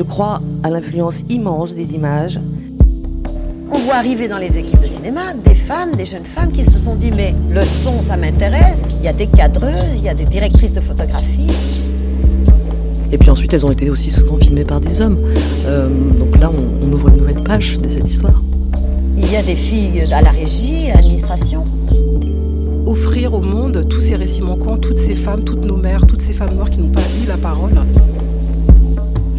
Je crois à l'influence immense des images. On voit arriver dans les équipes de cinéma des femmes, des jeunes femmes qui se sont dit mais le son ça m'intéresse, il y a des cadreuses, il y a des directrices de photographie. Et puis ensuite elles ont été aussi souvent filmées par des hommes. Euh, donc là on, on ouvre une nouvelle page de cette histoire. Il y a des filles à la régie, à l'administration. Offrir au monde tous ces récits manquants, toutes ces femmes, toutes nos mères, toutes ces femmes noires qui n'ont pas eu la parole.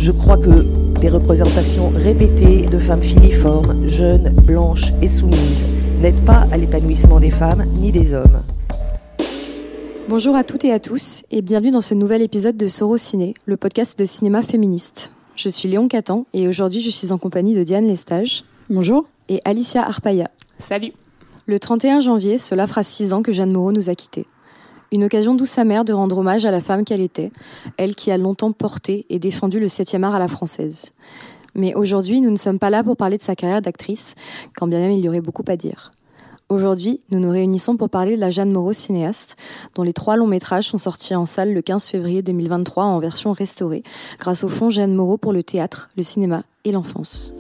Je crois que des représentations répétées de femmes filiformes, jeunes, blanches et soumises n'aident pas à l'épanouissement des femmes ni des hommes. Bonjour à toutes et à tous et bienvenue dans ce nouvel épisode de Soro Ciné, le podcast de cinéma féministe. Je suis Léon Catan et aujourd'hui je suis en compagnie de Diane Lestage. Bonjour. Et Alicia Arpaya. Salut. Le 31 janvier, cela fera six ans que Jeanne Moreau nous a quittés. Une occasion douce amère de rendre hommage à la femme qu'elle était, elle qui a longtemps porté et défendu le 7e art à la française. Mais aujourd'hui, nous ne sommes pas là pour parler de sa carrière d'actrice, quand bien même il y aurait beaucoup à dire. Aujourd'hui, nous nous réunissons pour parler de la Jeanne Moreau cinéaste, dont les trois longs métrages sont sortis en salle le 15 février 2023 en version restaurée, grâce au fonds Jeanne Moreau pour le théâtre, le cinéma et l'enfance.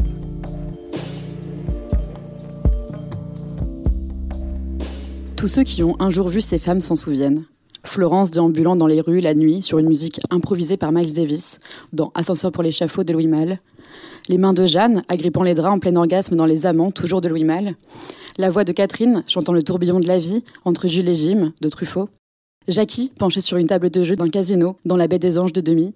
Tous ceux qui ont un jour vu ces femmes s'en souviennent. Florence déambulant dans les rues la nuit sur une musique improvisée par Miles Davis dans Ascenseur pour l'échafaud de Louis Malle. Les mains de Jeanne agrippant les draps en plein orgasme dans Les Amants, toujours de Louis Malle. La voix de Catherine chantant le tourbillon de la vie entre Jules et Jim de Truffaut. Jackie penchée sur une table de jeu d'un casino dans La baie des anges de Demi.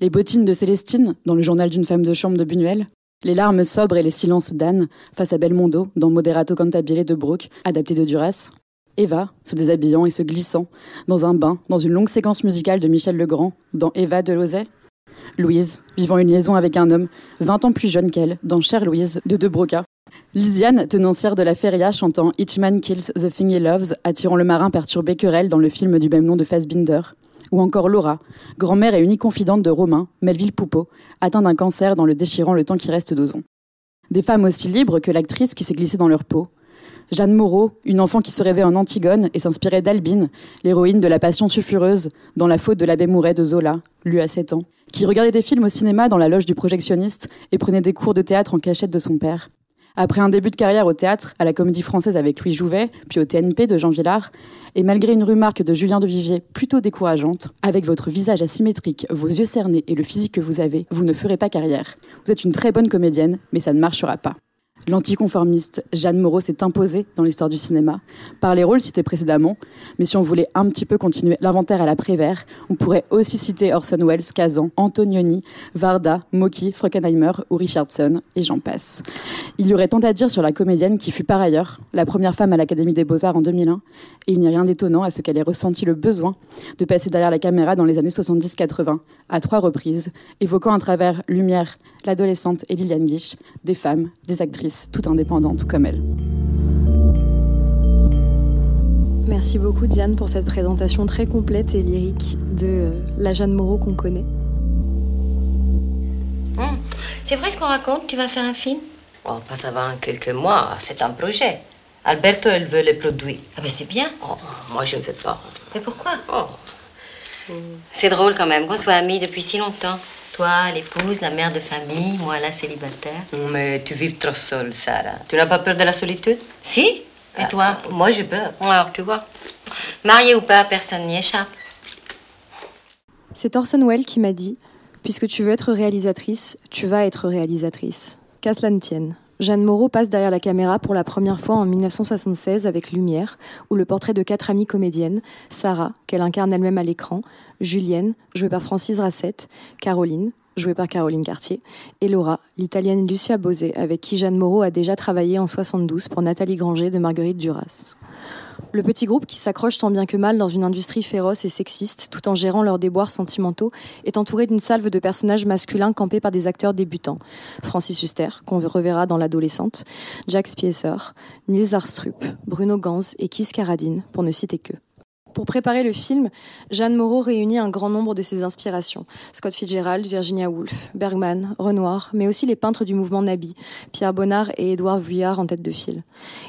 Les bottines de Célestine dans le journal d'une femme de chambre de Buñuel. Les larmes sobres et les silences d'Anne face à Belmondo dans Moderato Cantabile de Brooke, adapté de Duras. Eva, se déshabillant et se glissant, dans un bain, dans une longue séquence musicale de Michel Legrand, dans Eva de Lozay. Louise, vivant une liaison avec un homme, 20 ans plus jeune qu'elle, dans Chère Louise, de De Broca. Lisiane, tenancière de la feria, chantant Each Man Kills the Thing He Loves, attirant le marin perturbé querelle dans le film du même nom de Fassbinder. Ou encore Laura, grand-mère et unique confidente de Romain, Melville Poupeau, atteint d'un cancer dans le déchirant Le temps qui reste d'Ozon. Des femmes aussi libres que l'actrice qui s'est glissée dans leur peau, Jeanne Moreau, une enfant qui se rêvait en Antigone et s'inspirait d'Albine, l'héroïne de La Passion sulfureuse, dans La faute de l'abbé Mouret de Zola, lue à 7 ans, qui regardait des films au cinéma dans la loge du projectionniste et prenait des cours de théâtre en cachette de son père. Après un début de carrière au théâtre, à la Comédie Française avec Louis Jouvet, puis au TNP de Jean Villard, et malgré une remarque de Julien de Vivier plutôt décourageante, avec votre visage asymétrique, vos yeux cernés et le physique que vous avez, vous ne ferez pas carrière. Vous êtes une très bonne comédienne, mais ça ne marchera pas. L'anticonformiste Jeanne Moreau s'est imposée dans l'histoire du cinéma par les rôles cités précédemment, mais si on voulait un petit peu continuer l'inventaire à la Prévert, on pourrait aussi citer Orson Welles, Kazan, Antonioni, Varda, Moki, Frankenheimer ou Richardson, et j'en passe. Il y aurait tant à dire sur la comédienne qui fut par ailleurs la première femme à l'Académie des Beaux-Arts en 2001, et il n'y a rien d'étonnant à ce qu'elle ait ressenti le besoin de passer derrière la caméra dans les années 70-80, à trois reprises, évoquant à travers Lumière, l'adolescente et Liliane Guiche, des femmes, des actrices, toutes indépendantes comme elle. Merci beaucoup Diane pour cette présentation très complète et lyrique de euh, la Jeanne Moreau qu'on connaît. Hum, C'est vrai ce qu'on raconte Tu vas faire un film? Oh, pas avant quelques mois, c'est un projet. Alberto, elle veut le produire. Ah ben c'est bien. Oh, moi, je ne veux pas. Mais pourquoi? Oh, C'est drôle quand même qu'on soit amis depuis si longtemps. Toi, l'épouse, la mère de famille, moi, la célibataire. mais tu vis trop seule, Sarah. Tu n'as pas peur de la solitude? Si Et toi? Ah, Moi, j'ai peur. Alors, tu vois. Marié ou pas, personne n'y échappe. C'est Orson Welles qui m'a dit Puisque tu veux être réalisatrice, tu vas être réalisatrice. Qu'à cela ne tienne. Jeanne Moreau passe derrière la caméra pour la première fois en 1976 avec Lumière, où le portrait de quatre amies comédiennes, Sarah, qu'elle incarne elle-même à l'écran, Julienne, jouée par Francis Racette, Caroline, jouée par Caroline Cartier, et Laura, l'italienne Lucia Bosé, avec qui Jeanne Moreau a déjà travaillé en 72 pour Nathalie Granger de Marguerite Duras. Le petit groupe qui s'accroche tant bien que mal dans une industrie féroce et sexiste, tout en gérant leurs déboires sentimentaux, est entouré d'une salve de personnages masculins campés par des acteurs débutants. Francis Huster, qu'on reverra dans L'adolescente, Jack Spieser, Nils Arstrup, Bruno Ganz et Kiss Karadine, pour ne citer que. Pour préparer le film, Jeanne Moreau réunit un grand nombre de ses inspirations. Scott Fitzgerald, Virginia Woolf, Bergman, Renoir, mais aussi les peintres du mouvement Nabi, Pierre Bonnard et Édouard Vuillard en tête de file.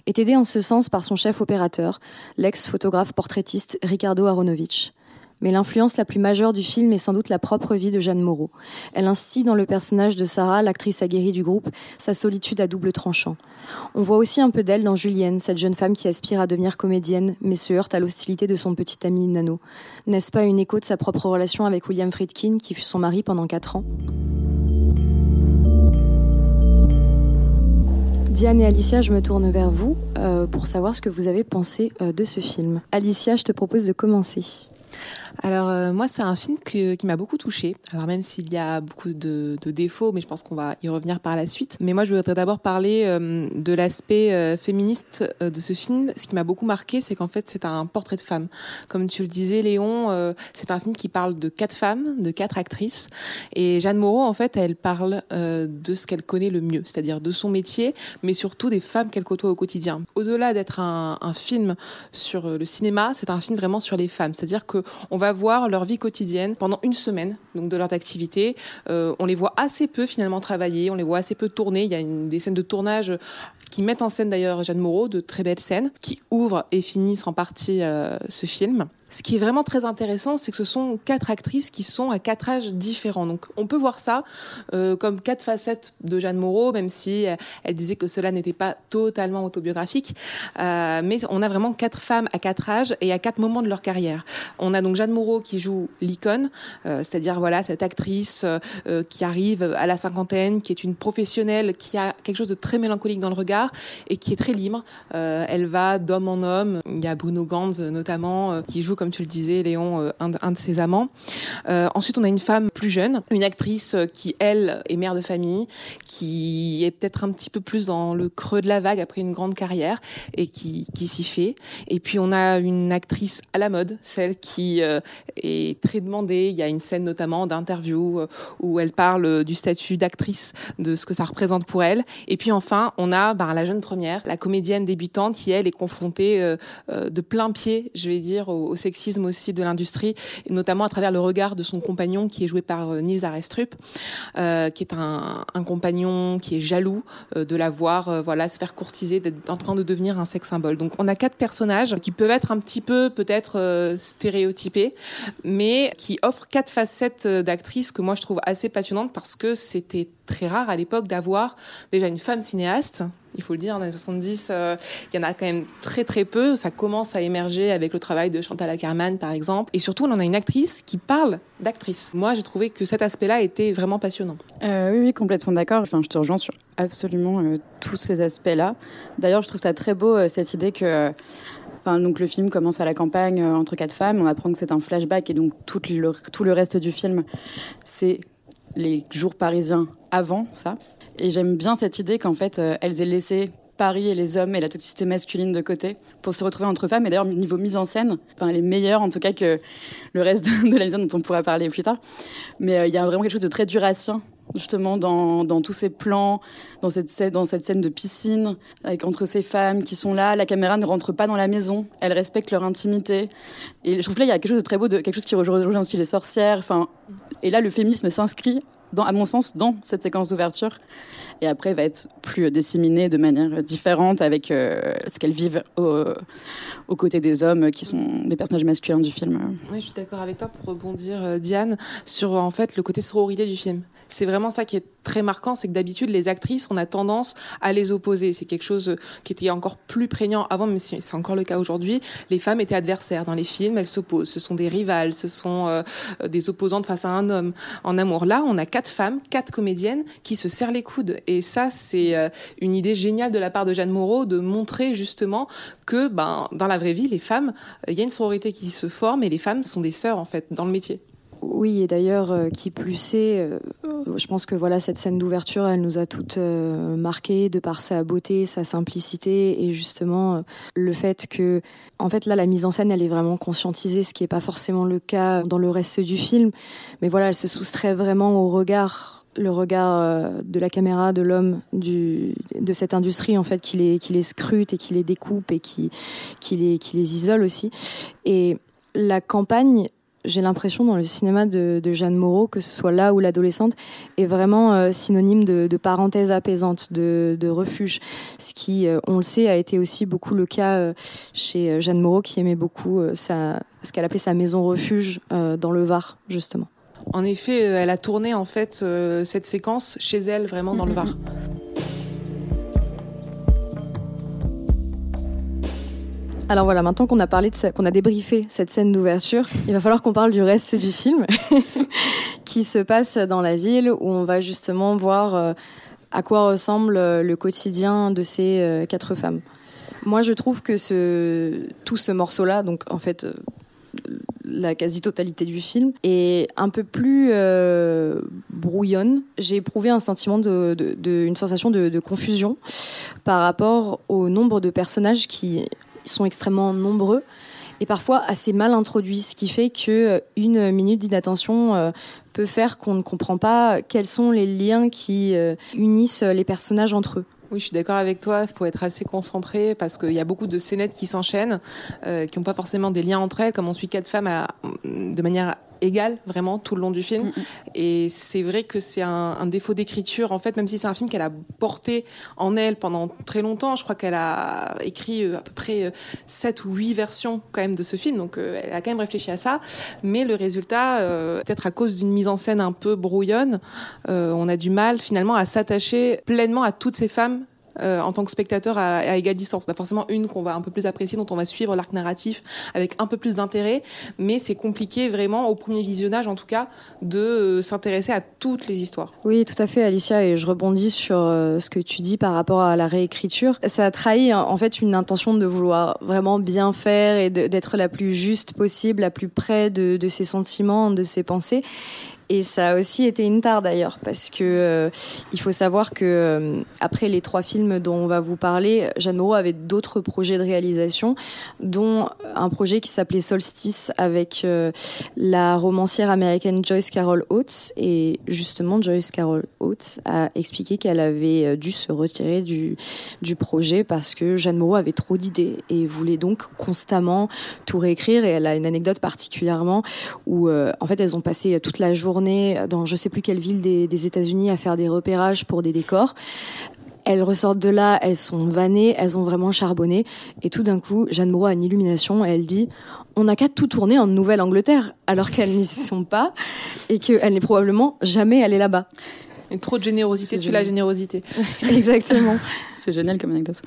Est aidé en ce sens par son chef opérateur, l'ex-photographe portraitiste Ricardo Aronovich. Mais l'influence la plus majeure du film est sans doute la propre vie de Jeanne Moreau. Elle instille dans le personnage de Sarah, l'actrice aguerrie du groupe, sa solitude à double tranchant. On voit aussi un peu d'elle dans Julienne, cette jeune femme qui aspire à devenir comédienne, mais se heurte à l'hostilité de son petit ami Nano. N'est-ce pas une écho de sa propre relation avec William Friedkin, qui fut son mari pendant quatre ans? Diane et Alicia, je me tourne vers vous euh, pour savoir ce que vous avez pensé euh, de ce film. Alicia, je te propose de commencer. Alors euh, moi c'est un film qui m'a beaucoup touchée. Alors même s'il y a beaucoup de, défauts, mais je pense qu'on va y revenir par la suite. Mais moi je voudrais d'abord parler euh, de l'aspect euh, féministe de ce film. Ce qui m'a beaucoup marqué, c'est qu'en fait c'est un portrait de femme. Comme tu le disais Léon, c'est un film qui parle de quatre femmes, de quatre actrices. Et Jeanne Moreau en fait elle parle de ce qu'elle connaît le mieux, c'est-à-dire de son métier, mais surtout des femmes qu'elle côtoie au quotidien. Au-delà d'être un, un film sur le cinéma, c'est un film vraiment sur les femmes. C'est-à-dire que on va voir leur vie quotidienne pendant une semaine, de leurs activités. Euh, on les voit assez peu finalement travailler, on les voit assez peu tourner. Il y a des scènes de tournage qui mettent en scène d'ailleurs Jeanne Moreau, de très belles scènes, qui ouvrent et finissent en partie euh, ce film. Ce qui est vraiment très intéressant, c'est que ce sont quatre actrices qui sont à quatre âges différents. Donc on peut voir ça euh, comme quatre facettes de Jeanne Moreau, même si euh, elle disait que cela n'était pas totalement autobiographique. Mais on a vraiment quatre femmes à quatre âges et à quatre moments de leur carrière. On a donc Jeanne Moreau qui joue l'icône, c'est-à-dire voilà cette actrice qui arrive à la cinquantaine, qui est une professionnelle, qui a quelque chose de très mélancolique dans le regard et qui est très libre. elle va d'homme en homme. Il y a Bruno Gantz notamment qui joue comme tu le disais, Léon, euh, un, de ses amants. Euh, ensuite, on a une femme plus jeune, une actrice qui, elle, est mère de famille, qui est peut-être un petit peu plus dans le creux de la vague après une grande carrière et qui, s'y fait. Et puis, on a une actrice à la mode, celle qui euh, est très demandée. Il y a une scène notamment d'interview où elle parle du statut d'actrice, de ce que ça représente pour elle. Et puis, enfin, on a bah, la jeune première, la comédienne débutante qui, elle, est confrontée de plein pied, je vais dire, au, sexisme aussi de l'industrie, notamment à travers le regard de son compagnon qui est joué par euh, Nils Arestrup, euh, qui est un, compagnon qui est jaloux euh, de la voir euh, voilà, se faire courtiser, d'être en train de devenir un sex symbole. Donc on a quatre personnages qui peuvent être un petit peu peut-être euh, stéréotypés, mais qui offrent quatre facettes d'actrices que moi je trouve assez passionnantes parce que c'était très rare à l'époque d'avoir déjà une femme cinéaste il faut le dire, dans les 70, euh, il y en a quand même très très peu. Ça commence à émerger avec le travail de Chantal Ackerman, par exemple. Et surtout, on en a une actrice qui parle d'actrice. Moi, j'ai trouvé que cet aspect-là était vraiment passionnant. Euh, oui, oui, complètement d'accord. Enfin, je te rejoins sur absolument euh, tous ces aspects-là. D'ailleurs, je trouve ça très beau, cette idée que... Enfin, donc le film commence à la campagne entre quatre femmes. On apprend que c'est un flashback et donc tout le, tout le reste du film, c'est les jours parisiens avant ça. Et j'aime bien cette idée qu'en fait, euh, elles aient laissé Paris et les hommes et la toxicité masculine de côté pour se retrouver entre femmes. Et d'ailleurs, niveau mise en scène, enfin, elle est meilleure en tout cas que le reste de, la mise en scène dont on pourra parler plus tard. Mais euh, il y a vraiment quelque chose de très durassien justement dans, dans tous ces plans, dans cette, scène, dans cette scène de piscine, avec entre ces femmes qui sont là, la caméra ne rentre pas dans la maison, elles respectent leur intimité. Et je trouve là, il y a quelque chose de très beau, de, quelque chose qui rejoint aussi les sorcières. Et là, le féminisme s'inscrit à mon sens, dans cette séquence d'ouverture. Et après, va être plus disséminée de manière différente avec euh, ce qu'elles vivent au, aux côtés des hommes qui sont des personnages masculins du film. Oui, je suis d'accord avec toi pour rebondir, euh, Diane, sur en fait le côté sororité du film. C'est vraiment ça qui est très marquant, c'est que d'habitude les actrices, on a tendance à les opposer. C'est quelque chose qui était encore plus prégnant avant, mais c'est encore le cas aujourd'hui. Les femmes étaient adversaires dans les films, elles s'opposent. Ce sont des rivales, ce sont euh, des opposantes face à un homme en amour. Là, on a quatre femmes, quatre comédiennes qui se serrent les coudes. Et ça, c'est euh, une idée géniale de la part de Jeanne Moreau de montrer justement que, ben, dans la vraie vie, les femmes, il y a une sororité qui se forme et les femmes sont des sœurs en fait dans le métier. Oui, et d'ailleurs, euh, qui plus est, euh, je pense que voilà cette scène d'ouverture, elle nous a toutes euh, marquées de par sa beauté, sa simplicité et justement euh, le fait que, en fait, là, la mise en scène, elle est vraiment conscientisée, ce qui n'est pas forcément le cas dans le reste du film. Mais voilà, elle se soustrait vraiment au regard le regard euh, de la caméra, de l'homme, de cette industrie en fait qui les, scrute et qui les découpe et qui, les, isole aussi. Et la campagne, j'ai l'impression dans le cinéma de, Jeanne Moreau, que ce soit là ou l'adolescente, est vraiment euh, synonyme de, parenthèse apaisante, de, refuge. Ce qui, euh, on le sait, a été aussi beaucoup le cas chez Jeanne Moreau, qui aimait beaucoup sa, ce qu'elle appelait sa maison refuge dans le Var, justement. En effet, elle a tourné en fait cette séquence chez elle, vraiment dans le Var. Alors voilà, maintenant qu'on a parlé de qu'on a débriefé cette scène d'ouverture, il va falloir qu'on parle du reste du film, qui se passe dans la ville où on va justement voir euh, à quoi ressemble euh, le quotidien de ces euh, quatre femmes. Moi, je trouve que ce, tout ce morceau-là, donc en fait la quasi-totalité du film, est un peu plus brouillonne. J'ai éprouvé un sentiment de, une sensation de, confusion par rapport au nombre de personnages qui sont extrêmement nombreux et parfois assez mal introduits, ce qui fait que euh, une minute d'inattention euh, peut faire qu'on ne comprend pas quels sont les liens qui euh, unissent les personnages entre eux. Oui, je suis d'accord avec toi. Il faut être assez concentré parce qu'il y a beaucoup de scénettes qui s'enchaînent, qui n'ont pas forcément des liens entre elles. Comme on suit quatre femmes à, de manière égale vraiment tout le long du film. Mm, mm. Et c'est vrai que c'est un, défaut d'écriture en fait, même si c'est un film qu'elle a porté en elle pendant très longtemps. Je crois qu'elle a écrit euh, à peu près 7 euh, ou 8 versions quand même de ce film, donc euh, elle a quand même réfléchi à ça. Mais le résultat, peut-être à cause d'une mise en scène un peu brouillonne, on a du mal finalement à s'attacher pleinement à toutes ces femmes euh, en tant que spectateur à, égale distance. On a forcément une qu'on va un peu plus apprécier, dont on va suivre l'arc narratif avec un peu plus d'intérêt, mais c'est compliqué vraiment au premier visionnage en tout cas de euh, s'intéresser à toutes les histoires. Oui, tout à fait Alicia, et je rebondis sur euh, ce que tu dis par rapport à la réécriture. Ça a trahi en fait une intention de vouloir vraiment bien faire et d'être la plus juste possible, la plus près de, de ses sentiments, de ses pensées. Et ça a aussi été une tare d'ailleurs, parce que euh, il faut savoir que euh, après les trois films dont on va vous parler, Jeanne Moreau avait d'autres projets de réalisation, dont un projet qui s'appelait Solstice avec euh, la romancière américaine Joyce Carol Oates. Et justement, Joyce Carol Oates a expliqué qu'elle avait dû se retirer du, du projet parce que Jeanne Moreau avait trop d'idées et voulait donc constamment tout réécrire. Et elle a une anecdote particulièrement où, en fait, elles ont passé toute la journée dans je sais plus quelle ville des, États-Unis à faire des repérages pour des décors. Elles ressortent de là, elles sont vannées, elles ont vraiment charbonné. Et tout d'un coup, Jeanne Moreau a une illumination et elle dit On n'a qu'à tout tourner en Nouvelle-Angleterre, alors qu'elles n'y sont pas et qu'elle n'est probablement jamais allée là-bas. Trop de générosité tu la générosité. Exactement. c'est génial comme anecdote.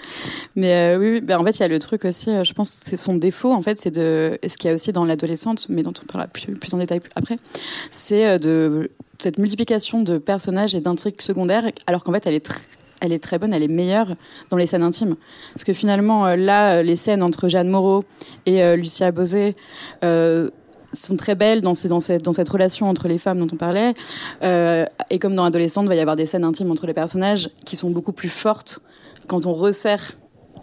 Mais euh, oui, ben, en fait, il y a le truc aussi, euh, je pense que c'est son défaut, en fait, c'est de. ce qu'il y a aussi dans l'adolescente, mais dont on parlera plus, plus en détail après, c'est euh, de cette multiplication de personnages et d'intrigues secondaires, alors qu'en fait, elle est très elle est très bonne, elle est meilleure dans les scènes intimes. Parce que finalement, là, les scènes entre Jeanne Moreau et Lucia Bosé sont très belles dans, cette, relation entre les femmes dont on parlait. et comme dans Adolescente, il va y avoir des scènes intimes entre les personnages qui sont beaucoup plus fortes quand on resserre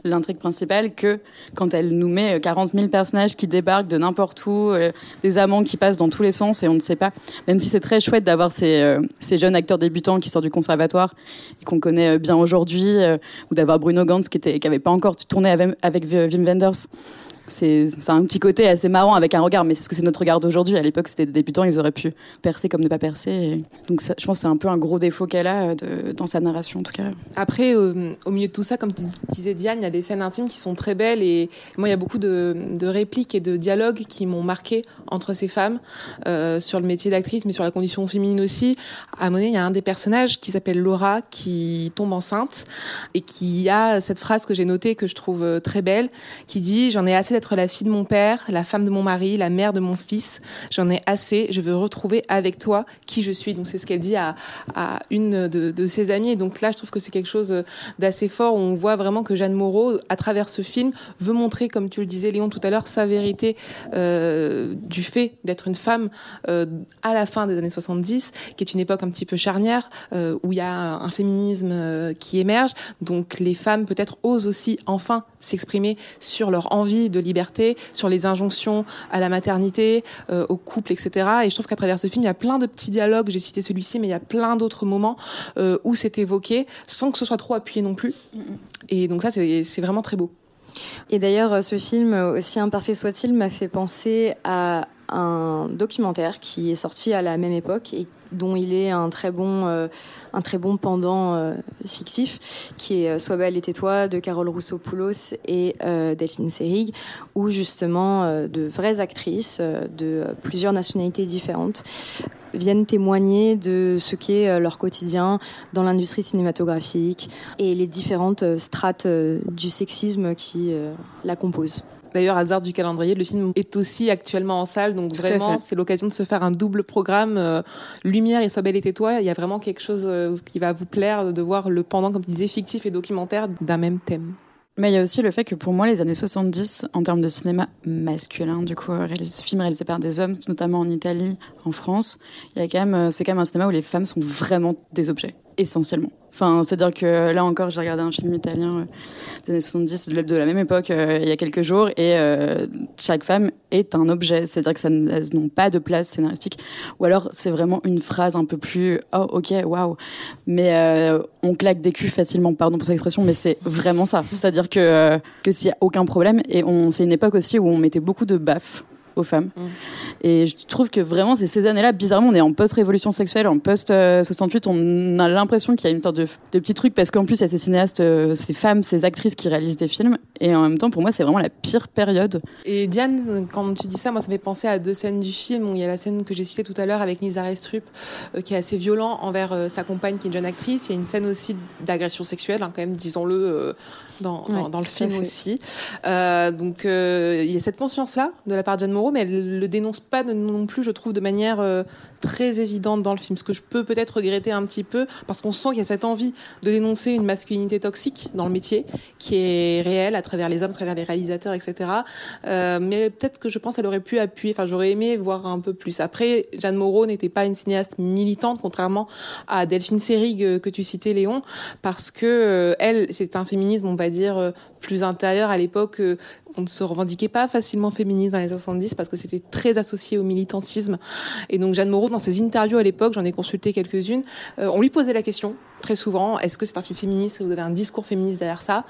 l'intrigue principale que quand elle nous met 40 euh, 000 personnages qui débarquent de n'importe où, euh, des amants qui passent dans tous les sens et on ne sait pas. Même si c'est très chouette d'avoir ces, euh, jeunes acteurs débutants qui sortent du conservatoire et qu'on connaît bien aujourd'hui, ou d'avoir Bruno Gantz qui n'avait pas encore tourné avec, avec Wim Wenders c'est un petit côté assez marrant avec un regard, mais c'est parce que c'est notre regard d'aujourd'hui. À l'époque, c'était des débutants, ils auraient pu percer comme ne pas percer. Donc, je pense que c'est un peu un gros défaut qu'elle a euh, dans sa narration, en tout cas. Après, au milieu de tout ça, comme tu disais Diane, il y a des scènes intimes qui sont très belles et moi, il y a beaucoup de, répliques et de dialogues qui m'ont marqué entre ces femmes euh, sur le métier d'actrice, mais sur la condition féminine aussi. À un moment il y a un des personnages qui s'appelle Laura qui tombe enceinte et qui a cette phrase que j'ai notée que je trouve euh, très belle, qui dit J'en ai assez être la fille de mon père, la femme de mon mari, la mère de mon fils. J'en ai assez. Je veux retrouver avec toi qui je suis. Donc c'est ce qu'elle dit à, à une de, ses amies. Donc là, je trouve que c'est quelque chose d'assez fort. on voit vraiment que Jeanne Moreau, à travers ce film, veut montrer, comme tu le disais Léon tout à l'heure, sa vérité euh, du fait d'être une femme euh, à la fin des années 70, qui est une époque un petit peu charnière, euh, où il y a un féminisme qui émerge. Donc les femmes peut-être osent aussi enfin s'exprimer sur leur envie de liberté, sur les injonctions à la maternité, euh, au couple, etc. Et je trouve qu'à travers ce film, il y a plein de petits dialogues. J'ai cité celui-ci, mais il y a plein d'autres moments euh, où c'est évoqué sans que ce soit trop appuyé non plus. Et donc ça, c'est vraiment très beau. Et d'ailleurs, ce film, aussi imparfait soit-il, m'a fait penser à un documentaire qui est sorti à la même époque et dont il est un très bon, un très bon pendant fictif, qui est Sois belle et tais-toi de Carole Rousseau-Poulos et Delphine Seyrig, où justement de vraies actrices de plusieurs nationalités différentes viennent témoigner de ce qu'est leur quotidien dans l'industrie cinématographique et les différentes strates du sexisme qui la composent. D'ailleurs, hasard du calendrier, le film est aussi actuellement en salle, donc vraiment, c'est l'occasion de se faire un double programme euh, Lumière et Sois belle et tais-toi. Il y a vraiment quelque chose euh, qui va vous plaire de voir le pendant, comme tu disais, fictif et documentaire d'un même thème. Mais il y a aussi le fait que pour moi, les années 70, en termes de cinéma masculin, du coup, réalisé, film réalisé par des hommes, notamment en Italie, en France, il y a quand même, euh, c'est quand même un cinéma où les femmes sont vraiment des objets, essentiellement. Enfin, c'est-à-dire que là encore, j'ai regardé un film italien euh, des années 70, de la même époque, euh, il y a quelques jours, et euh, chaque femme est un objet. C'est-à-dire que ça n'ont pas de place scénaristique. Ou alors, c'est vraiment une phrase un peu plus oh, ok, waouh. Mais on claque des culs facilement, pardon pour cette expression, mais c'est vraiment ça. C'est-à-dire que, que s'il n'y a aucun problème, et c'est une époque aussi où on mettait beaucoup de baffes aux femmes. Mm. Et je trouve que vraiment, c'est ces années-là, bizarrement, on est en post-révolution sexuelle, en post-68, on a l'impression qu'il y a une sorte de, de petit truc, parce qu'en plus, il y a ces cinéastes, euh, ces femmes, ces actrices qui réalisent des films. Et en même temps, pour moi, c'est vraiment la pire période. Et Diane, quand tu dis ça, moi, ça me fait penser à deux scènes du film, où il y a la scène que j'ai citée tout à l'heure avec Nisa Restrup, euh, qui est assez violent envers euh, sa compagne, qui est une jeune actrice. Il y a une scène aussi d'agression sexuelle, hein, quand même, disons-le, dans, dans, le film aussi. donc, il y a cette conscience-là de la part de Jeanne Moreau, mais elle le dénonce pas non plus, je trouve, de manière euh, très évidente dans le film. Ce que je peux peut-être regretter un petit peu, parce qu'on sent qu'il y a cette envie de dénoncer une masculinité toxique dans le métier, qui est réelle à travers les hommes, à travers les réalisateurs, etc. Euh, mais peut-être que je pense qu'elle aurait pu appuyer, enfin j'aurais aimé voir un peu plus. Après, Jeanne Moreau n'était pas une cinéaste militante, contrairement à Delphine Seyrig euh, que tu citais, Léon, parce que elle, c'est un féminisme, on va dire, plus intérieur à l'époque on ne se revendiquait pas facilement féministe dans les 70 parce que c'était très associé au militantisme. Et donc Jeanne Moreau, dans ses interviews à l'époque, j'en ai consulté quelques-unes, euh, on lui posait la question très souvent, est-ce que c'est un film féministe, vous avez un discours féministe derrière ça?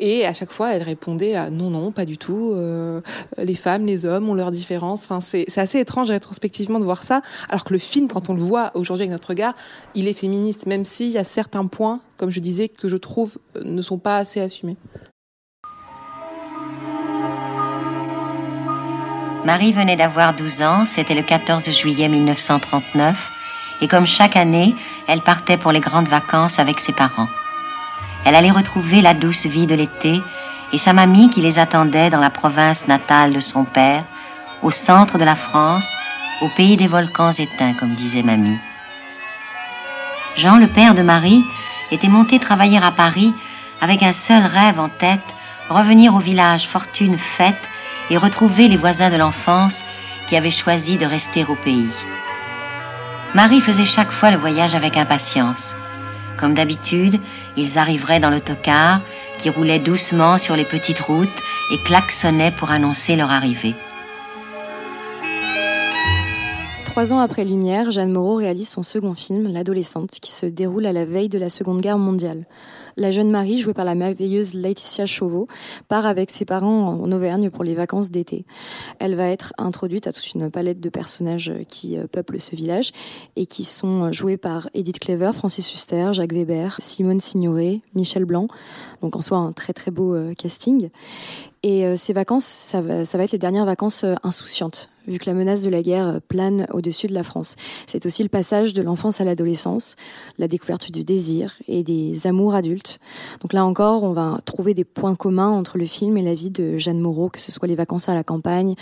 Et à chaque fois, elle répondait à non, non, pas du tout. Euh, les femmes, les hommes ont leurs différences. Enfin, c'est assez étrange rétrospectivement de voir ça, alors que le film, quand on le voit aujourd'hui avec notre regard, il est féministe, même s'il y a certains points, comme je disais, que je trouve euh, ne sont pas assez assumés. Marie venait d'avoir 12 ans, c'était le 14 juillet 1939, et comme chaque année, elle partait pour les grandes vacances avec ses parents. Elle allait retrouver la douce vie de l'été et sa mamie qui les attendait dans la province natale de son père, au centre de la France, au pays des volcans éteints, comme disait mamie. Jean, le père de Marie, était monté travailler à Paris avec un seul rêve en tête, revenir au village fortune faite et retrouver les voisins de l'enfance qui avaient choisi de rester au pays. Marie faisait chaque fois le voyage avec impatience. Comme d'habitude, ils arriveraient dans l'autocar qui roulait doucement sur les petites routes et klaxonnait pour annoncer leur arrivée. Trois ans après Lumière, Jeanne Moreau réalise son second film, L'adolescente, qui se déroule à la veille de la Seconde Guerre mondiale la jeune Marie, jouée par la merveilleuse Laetitia Chauveau, part avec ses parents en Auvergne pour les vacances d'été. Elle va être introduite à toute une palette de personnages qui euh, peuplent ce village et qui sont euh, joués par Edith Clever, Francis Huster, Jacques Weber, Simone Signoret, Michel Blanc. Donc en soi un très très beau euh, casting. Et ces vacances, ça va, être les dernières vacances insouciantes vu que la menace de la guerre plane au-dessus de la France. C'est aussi le passage de l'enfance à l'adolescence, la découverte du désir et des amours adultes. Donc là encore, on va trouver des points communs entre le film et la vie de Jeanne Moreau, que ce soit les vacances à la campagne,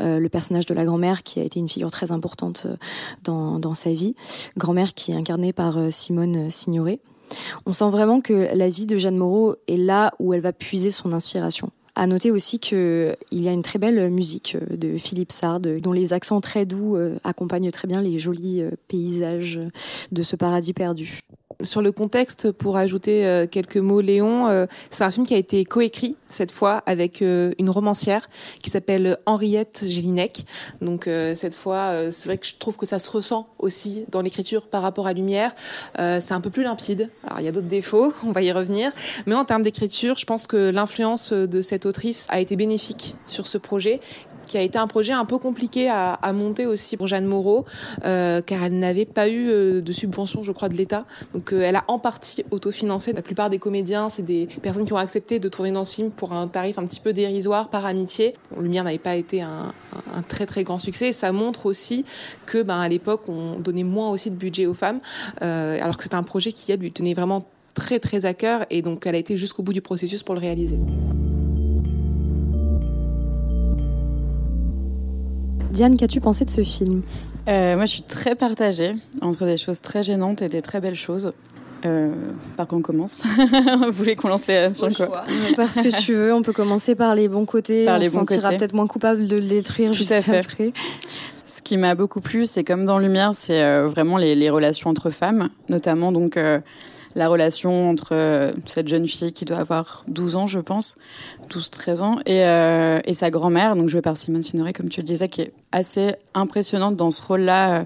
euh, le personnage de la grand-mère qui a été une figure très importante euh, dans, sa vie, grand-mère qui est incarnée par euh, Simone Signoret. On sent vraiment que la vie de Jeanne Moreau est là où elle va puiser son inspiration. À noter aussi qu'il y a une très belle musique euh, de Philippe Sard, dont les accents très doux euh, accompagnent très bien les jolis euh, paysages de ce paradis perdu. Sur le contexte, pour ajouter euh, quelques mots, Léon, euh, c'est un film qui a été coécrit cette fois avec euh, une romancière qui s'appelle Henriette Gélinec. Donc cette fois, c'est vrai que je trouve que ça se ressent aussi dans l'écriture par rapport à Lumière. c'est un peu plus limpide. Alors il y a d'autres défauts, on va y revenir. Mais en termes d'écriture, je pense que l'influence de cette autrice a été bénéfique sur ce projet qui a été un projet un peu compliqué à, monter aussi pour Jeanne Moreau, euh, car elle n'avait pas eu euh, de subvention, je crois, de l'État. Donc euh, elle a en partie autofinancé. La plupart des comédiens, c'est des personnes qui ont accepté de tourner dans ce film pour un tarif un petit peu dérisoire par amitié. Lumière n'avait pas été un, très très grand succès. Et ça montre aussi que, ben, à l'époque, on donnait moins aussi de budget aux femmes, alors que c'est un projet qui elle lui tenait vraiment très très à cœur et donc elle a été jusqu'au bout du processus pour le réaliser. Diane, qu'as-tu pensé de ce film Euh, moi, je suis très partagée entre des choses très gênantes et des très belles choses. Euh, par quoi on commence Vous voulez qu'on lance les sur quoi Parce que tu veux, on peut commencer par les bons côtés. Par on les se bons sentira peut-être moins coupable de le détruire Tout juste à fait. après. Ce qui m'a beaucoup plu, c'est comme dans Lumière, c'est euh, vraiment les, les relations entre femmes, notamment donc euh, la relation entre cette jeune fille qui doit avoir 12 ans, je pense, 12-13 ans, et, euh, et sa grand-mère, donc jouée par Simone Signoret, comme tu le disais, qui est assez impressionnante dans ce rôle-là. euh,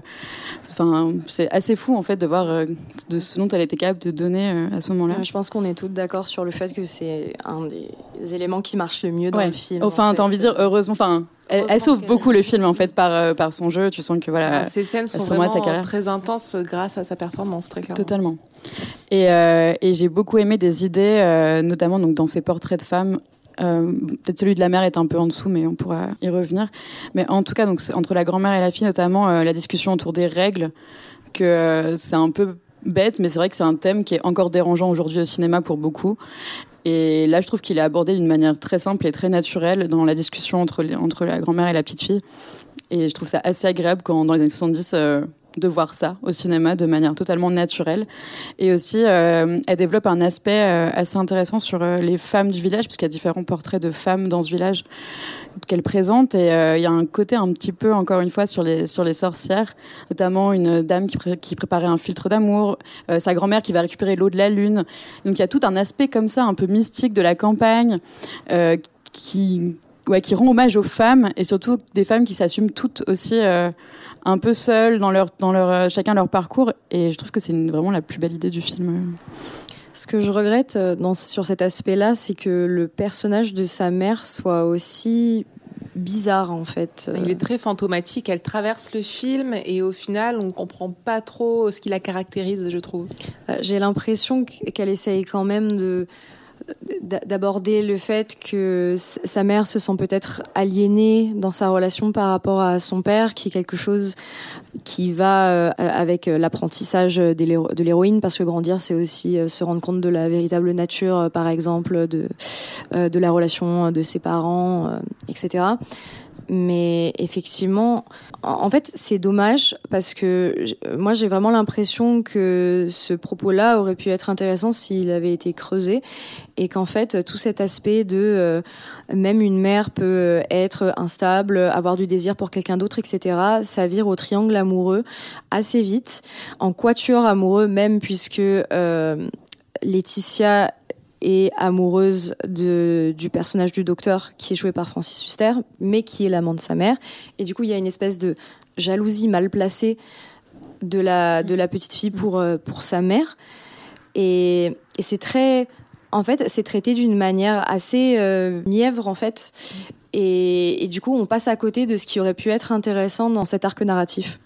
Enfin, c'est assez fou en fait de voir euh, de ce dont elle était capable de donner euh, à ce moment-là. Je pense qu'on est toutes d'accord sur le fait que c'est un des éléments qui marche le mieux dans Ouais. le film. Enfin, en t'as fait. envie de dire heureusement. Enfin, elle, sauve beaucoup le film en fait par euh, par son jeu. Tu sens que voilà. Ces scènes sont de sa vraiment carrière. très intenses grâce à sa performance, très clairement. Totalement. Et, euh, et j'ai beaucoup aimé des idées, euh, notamment donc dans ses portraits de femmes. Euh, Peut-être celui de la mère est un peu en dessous, mais on pourra y revenir. Mais en tout cas, donc entre la grand-mère et la fille, notamment euh, la discussion autour des règles, que euh, c'est un peu bête, mais c'est vrai que c'est un thème qui est encore dérangeant aujourd'hui au cinéma pour beaucoup. Et là, je trouve qu'il est abordé d'une manière très simple et très naturelle dans la discussion entre, entre la grand-mère et la petite fille. Et je trouve ça assez agréable quand, dans les années 70, euh, de voir ça au cinéma de manière totalement naturelle. Et aussi, euh, elle développe un aspect euh, assez intéressant sur euh, les femmes du village, puisqu'il y a différents portraits de femmes dans ce village qu'elle présente. Et il y a un côté un petit peu, encore une fois, sur les, sur les sorcières, notamment une dame qui, pré- qui préparait un filtre d'amour, sa grand-mère qui va récupérer l'eau de la lune. Donc il y a tout un aspect comme ça, un peu mystique de la campagne, qui, qui rend hommage aux femmes, et surtout des femmes qui s'assument toutes aussi un peu seules dans leur, dans leur, euh, chacun leur parcours. Et je trouve que c'est vraiment la plus belle idée du film. Ce que je regrette euh, dans, sur cet aspect-là, c'est que le personnage de sa mère soit aussi bizarre en fait. Il est très fantomatique, elle traverse le film et au final on comprend pas trop ce qui la caractérise, je trouve. Euh, J'ai l'impression qu'elle essaye quand même de d'aborder le fait que sa mère se sent peut-être aliénée dans sa relation par rapport à son père, qui est quelque chose qui va euh, avec euh, l'apprentissage de l'héro- de l'héroïne, parce que grandir, c'est aussi euh, se rendre compte de la véritable nature, par exemple, de, de la relation de ses parents, etc. Mais effectivement, en fait, c'est dommage parce que j- moi, j'ai vraiment l'impression que ce propos-là aurait pu être intéressant s'il avait été creusé et qu'en fait, tout cet aspect de euh, même une mère peut être instable, avoir du désir pour quelqu'un d'autre, etc., ça vire au triangle amoureux assez vite, en quatuor amoureux même, puisque euh, Laetitia est amoureuse de, du personnage du docteur qui est joué par Francis Huster, mais qui est l'amant de sa mère. Et du coup, il y a une espèce de jalousie mal placée de la, de la petite fille pour, euh, pour sa mère. Et, et c'est très. En fait, c'est traité d'une manière assez euh, mièvre, en fait. Et, et du coup, on passe à côté de ce qui aurait pu être intéressant dans cet arc narratif.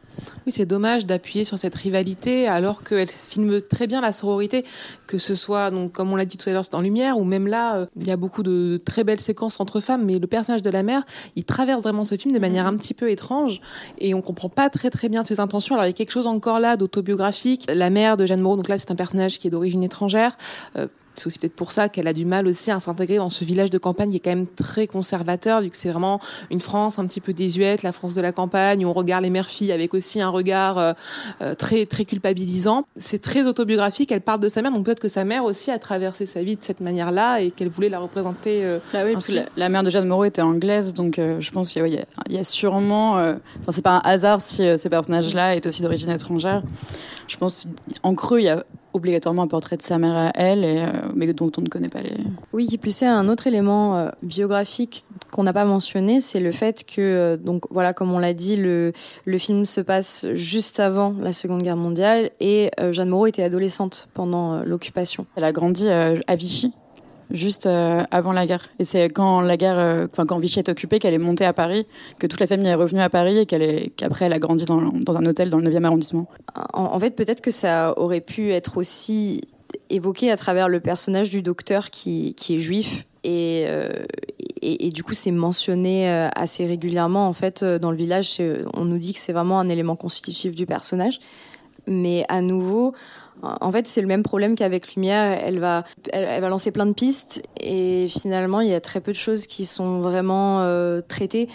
Oui, c'est dommage d'appuyer sur cette rivalité alors qu'elle filme très bien la sororité, que ce soit, donc, comme on l'a dit tout à l'heure, dans Lumière, ou même là, euh, il y a beaucoup de très belles séquences entre femmes, mais le personnage de la mère, il traverse vraiment ce film de manière un petit peu étrange et on comprend pas très très bien ses intentions. Alors il y a quelque chose encore là d'autobiographique. La mère de Jeanne Moreau, donc là c'est un personnage qui est d'origine étrangère. Euh, c'est aussi peut-être pour ça qu'elle a du mal aussi à s'intégrer dans ce village de campagne qui est quand même très conservateur, vu que c'est vraiment une France un petit peu désuète, la France de la campagne, où on regarde les mères-filles avec aussi un regard euh, euh, très très culpabilisant. C'est très autobiographique, elle parle de sa mère, donc peut-être que sa mère aussi a traversé sa vie de cette manière-là et qu'elle voulait la représenter euh, Bah oui, parce que ainsi. la, la mère de Jeanne Moreau était anglaise, donc euh, je pense qu'il y, a- y y sûrement. Enfin, c'est pas un hasard si euh, ce personnage-là est aussi d'origine étrangère. Je pense en creux, il y a obligatoirement un portrait de sa mère à elle, et, euh, mais dont on ne connaît pas les. Oui, qui plus est, un autre élément euh, biographique qu'on n'a pas mentionné, c'est le fait que, euh, donc voilà, comme on l'a dit, le, le film se passe juste avant la Seconde Guerre mondiale et Jeanne Moreau était adolescente pendant l'occupation. Elle a grandi à Vichy. Juste avant la guerre. Et c'est quand la guerre, enfin quand Vichy est occupée, qu'elle est montée à Paris, que toute la famille est revenue à Paris et qu'elle qu'après elle a grandi dans, dans, un hôtel dans le 9e arrondissement. En, fait, peut-être que ça aurait pu être aussi évoqué à travers le personnage du docteur qui, qui est juif et, et, du coup, c'est mentionné euh, assez régulièrement. En fait, euh, dans le village, on nous dit que c'est vraiment un élément constitutif du personnage. Mais à nouveau, en fait, c'est le même problème qu'avec Lumière. Elle va, elle, va lancer plein de pistes et finalement, il y a très peu de choses qui sont vraiment euh, traitées.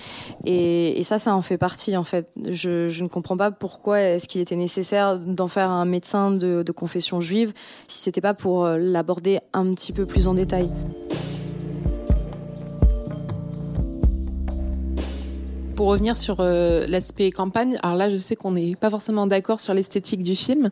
Et, ça, ça en fait partie, en fait. Je, ne comprends pas pourquoi est-ce qu'il était nécessaire d'en faire un médecin de, de confession juive si c'était pas pour l'aborder un petit peu plus en détail. Pour revenir sur euh, l'aspect campagne, alors là, je sais qu'on n'est pas forcément d'accord sur l'esthétique du film,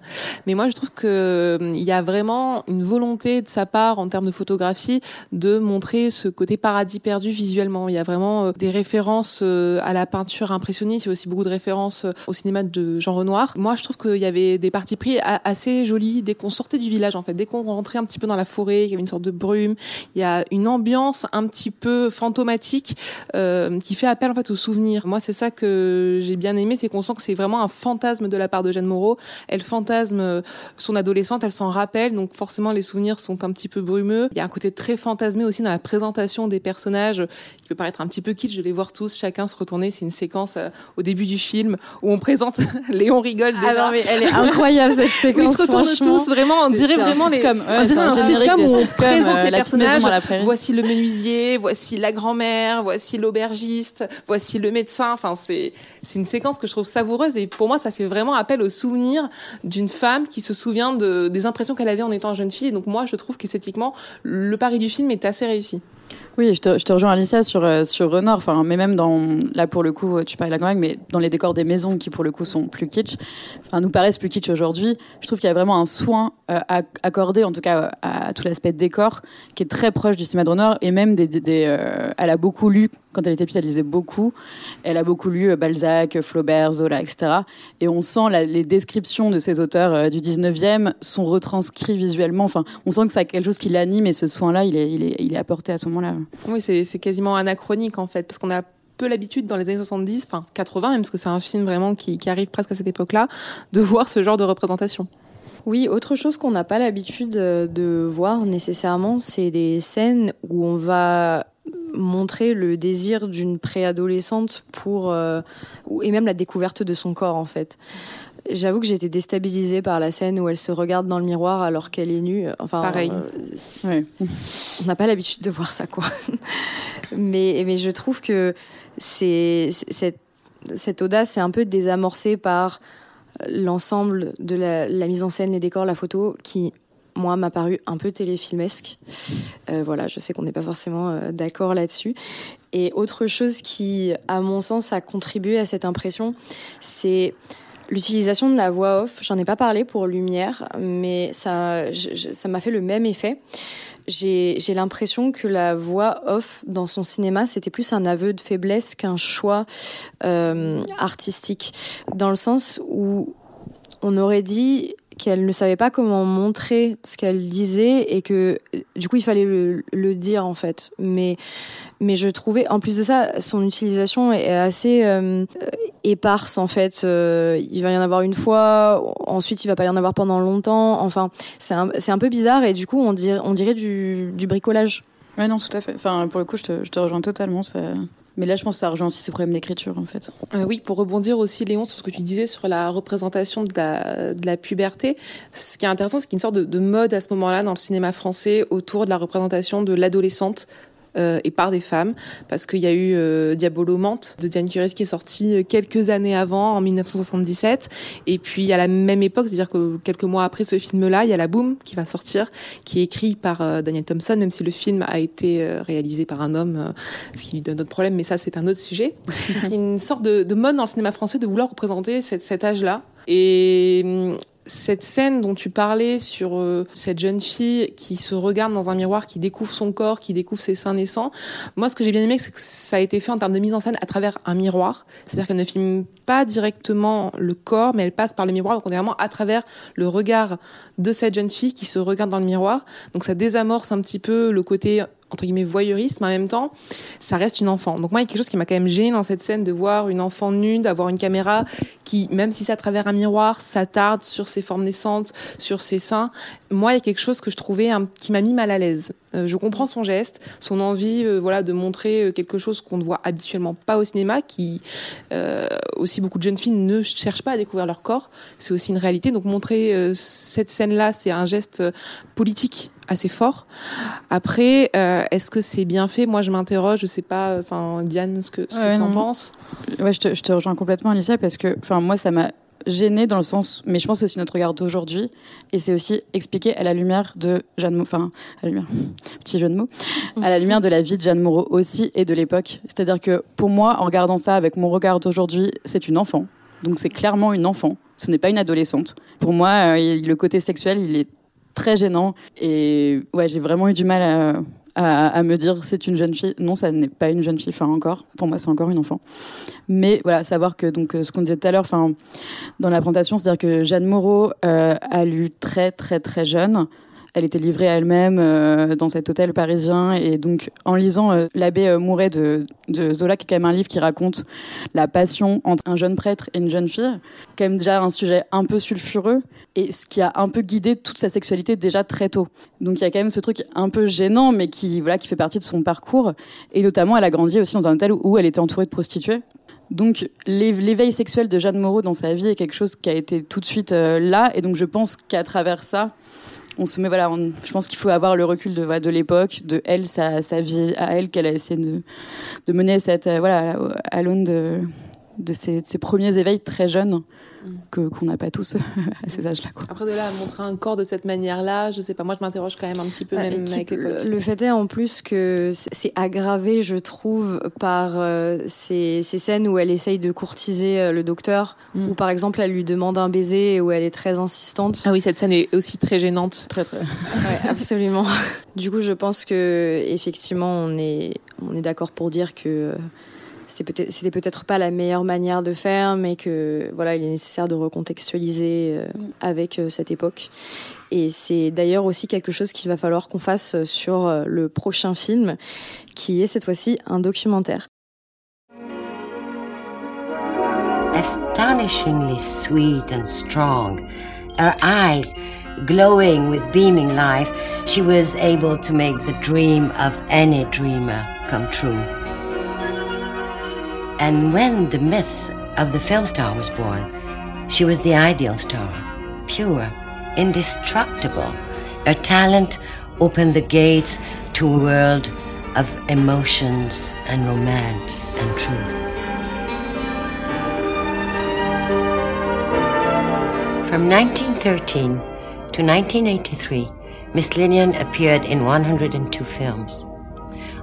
mais moi, je trouve que euh, il y a vraiment une volonté de sa part, en termes de photographie, de montrer ce côté paradis perdu visuellement. Il y a vraiment euh, des références à la peinture impressionniste, il y a aussi beaucoup de références au cinéma de Jean Renoir. Moi, je trouve qu'il y avait des parties pris assez jolies dès qu'on sortait du village, en fait, dès qu'on rentrait un petit peu dans la forêt, il y avait une sorte de brume, il y a une ambiance un petit peu fantomatique qui fait appel en fait aux souvenirs moi, c'est ça que j'ai bien aimé, c'est qu'on sent que c'est vraiment un fantasme de la part de Jeanne Moreau. Elle fantasme euh, son adolescente, elle s'en rappelle, donc forcément les souvenirs sont un petit peu brumeux. Il y a un côté très fantasmé aussi dans la présentation des personnages qui peut paraître un petit peu kitsch de les voir tous, chacun se retourner. C'est une séquence euh, au début du film où on présente Léon rigole ah déjà. Ah mais elle est incroyable cette séquence. ils se retournent tous, vraiment, on dirait vraiment les, on dirait un, sitcom où on présente euh, les personnages. Voici le menuisier, voici la grand-mère, voici l'aubergiste, voici le Enfin, c'est une séquence que je trouve savoureuse et pour moi, ça fait vraiment appel au souvenir d'une femme qui se souvient de, des impressions qu'elle avait en étant jeune fille. Et donc moi, je trouve qu'esthétiquement, le pari du film est assez réussi. Oui, je te, je te, rejoins Alicia sur euh, sur Renard. Enfin, mais même dans là pour le coup, tu parles de la campagne, mais dans les décors des maisons qui pour le coup sont plus kitsch, enfin nous paraissent plus kitsch aujourd'hui. Je trouve qu'il y a vraiment un soin euh, accordé, en tout cas à tout l'aspect décor, qui est très proche du cinéma de Renard et même des, des, euh, elle a beaucoup lu quand elle était petite, elle lisait beaucoup. Elle a beaucoup lu Balzac, Flaubert, Zola, etc. Et on sent les descriptions de ces auteurs du 19e sont retranscrits visuellement. Enfin, on sent que c'est quelque chose qui l'anime et ce soin-là, il est, il est, il est apporté à ce moment-là. Oui, c'est quasiment anachronique en fait, parce qu'on a peu l'habitude dans les années 70, enfin 80 même, parce que c'est un film vraiment qui, arrive presque à cette époque-là, de voir ce genre de représentation. Oui, autre chose qu'on n'a pas l'habitude euh, de voir nécessairement, c'est des scènes où on va montrer le désir d'une préadolescente pour euh, et même la découverte de son corps en fait. J'avoue que j'ai été déstabilisée par la scène où elle se regarde dans le miroir alors qu'elle est nue. Enfin, Pareil. Euh, on n'a pas l'habitude de voir ça, quoi. mais, mais je trouve que c'est cette, cette audace est un peu désamorcée par l'ensemble de la, mise en scène, les décors, la photo, qui moi m'a paru un peu téléfilmesque. Euh, voilà, je sais qu'on n'est pas forcément euh, d'accord là-dessus. Et autre chose qui, à mon sens, a contribué à cette impression, c'est L'utilisation de la voix off, j'en ai pas parlé pour Lumière, mais ça, ça m'a fait le même effet. J'ai l'impression que la voix off dans son cinéma, c'était plus un aveu de faiblesse qu'un choix euh, artistique, dans le sens où on aurait dit qu'elle ne savait pas comment montrer ce qu'elle disait et que du coup il fallait le, dire en fait. Mais mais je trouvais, en plus de ça, son utilisation est assez euh, éparse en fait. Euh, il va y en avoir une fois, ensuite il va pas y en avoir pendant longtemps. Enfin, c'est un, un peu bizarre et du coup on dirait, on dirait du, du bricolage. Ouais, non, tout à fait. Enfin, pour le coup, je te, je te rejoins totalement. Ça... Mais là, je pense que ça rejoint aussi ces problèmes d'écriture, en fait. Euh, oui, pour rebondir aussi, Léon, sur ce que tu disais sur la représentation de la, puberté, ce qui est intéressant, c'est qu'il y a une sorte de, de mode à ce moment-là dans le cinéma français autour de la représentation de l'adolescente euh, et par des femmes, parce qu'il y a eu euh, Diabolo Mante de Diane Curies qui est sorti euh, quelques années avant, en 1977, et puis à la même époque, c'est-à-dire que quelques mois après ce film-là, il y a La Boom qui va sortir, qui est écrit par Daniel Thompson, même si le film a été réalisé par un homme, ce qui lui donne d'autres problèmes, mais ça c'est un autre sujet. il y a une sorte de, de, mode dans le cinéma français de vouloir représenter cet âge-là. Et hum, cette scène dont tu parlais sur euh, cette jeune fille qui se regarde dans un miroir, qui découvre son corps, qui découvre ses seins naissants, moi ce que j'ai bien aimé, c'est que ça a été fait en termes de mise en scène à travers un miroir. C'est-à-dire qu'elle ne filme pas directement le corps, mais elle passe par le miroir. Donc on est vraiment à travers le regard de cette jeune fille qui se regarde dans le miroir. Donc ça désamorce un petit peu le côté entre guillemets voyeurisme en même temps, ça reste une enfant. Donc moi, il y a quelque chose qui m'a quand même gêné dans cette scène de voir une enfant nue, d'avoir une caméra qui, même si c'est à travers un miroir, s'attarde sur ses formes naissantes, sur ses seins. Moi, il y a quelque chose que je trouvais qui m'a mis mal à l'aise. Euh, je comprends son geste, son envie, euh, voilà, de montrer euh, quelque chose qu'on ne voit habituellement pas au cinéma, qui aussi beaucoup de jeunes filles ne cherchent pas à découvrir leur corps. C'est aussi une réalité. Donc montrer cette scène-là, c'est un geste politique assez fort. Après, est-ce que c'est bien fait? Moi, je m'interroge. Je sais pas. Enfin, Diane, ce que, ce que tu en penses? Ouais, je te, je te, rejoins complètement, Alicia, parce que, enfin, moi, ça m'a gêné dans le sens, mais je pense que c'est aussi notre regard d'aujourd'hui, et c'est aussi expliqué à la lumière de Jeanne, enfin, à la lumière, petit jeu de mots, à la lumière de la vie de Jeanne Moreau aussi et de l'époque. C'est-à-dire que pour moi, en regardant ça avec mon regard d'aujourd'hui, c'est une enfant. Donc c'est clairement une enfant. Ce n'est pas une adolescente. Pour moi, euh, le côté sexuel, il est très gênant. Et ouais, j'ai vraiment eu du mal à, à, me dire c'est une jeune fille. Non, ça n'est pas une jeune fille, enfin encore. Pour moi, c'est encore une enfant. Mais voilà, savoir que donc ce qu'on disait tout à l'heure, enfin dans la présentation, c'est-à-dire que Jeanne Moreau euh, a lu très très très jeune. Elle était livrée à elle-même euh, dans cet hôtel parisien. Et donc, en lisant euh, L'abbé euh, Mouret de, de, Zola, qui est quand même un livre qui raconte la passion entre un jeune prêtre et une jeune fille, quand même déjà un sujet un peu sulfureux, et ce qui a un peu guidé toute sa sexualité déjà très tôt. Donc, il y a quand même ce truc un peu gênant, mais qui, voilà, qui fait partie de son parcours. Et notamment, elle a grandi aussi dans un hôtel où elle était entourée de prostituées. Donc l'éveil sexuel de Jeanne Moreau dans sa vie est quelque chose qui a été tout de suite là, et donc je pense qu'à travers ça, on se met voilà je pense qu'il faut avoir le recul de de l'époque de elle sa, vie à elle qu'elle a essayé de, de mener cette euh, voilà à l'aune de ses, premiers éveils très jeunes que qu'on n'a pas tous à ces âges-là. Après de là, montrer un corps de cette manière-là, je sais pas. Moi, je m'interroge quand même un petit peu bah, même avec l'époque. Le, fait est en plus que c'est aggravé, je trouve, par euh, ces, ces, scènes où elle essaye de courtiser euh, le docteur, mm. ou par exemple elle lui demande un baiser et où elle est très insistante. Ah oui, cette scène est aussi très gênante. Très très. ouais, absolument. du coup, je pense que effectivement, on est on est d'accord pour dire que c'était peut-être pas la meilleure manière de faire, mais que voilà, il est nécessaire de recontextualiser euh, mm. avec euh, cette époque. Et c'est d'ailleurs aussi quelque chose qu'il va falloir qu'on fasse sur euh, le prochain film, qui est cette fois-ci un documentaire. Astonishingly sweet and strong, her eyes glowing with beaming life, she was able to make the dream of any dreamer come true. And when the myth of the film star was born, she was the ideal star, pure, indestructible. Her talent opened the gates to a world of emotions and romance and truth. From 1913 to 1983, Miss Linian appeared in 102 films.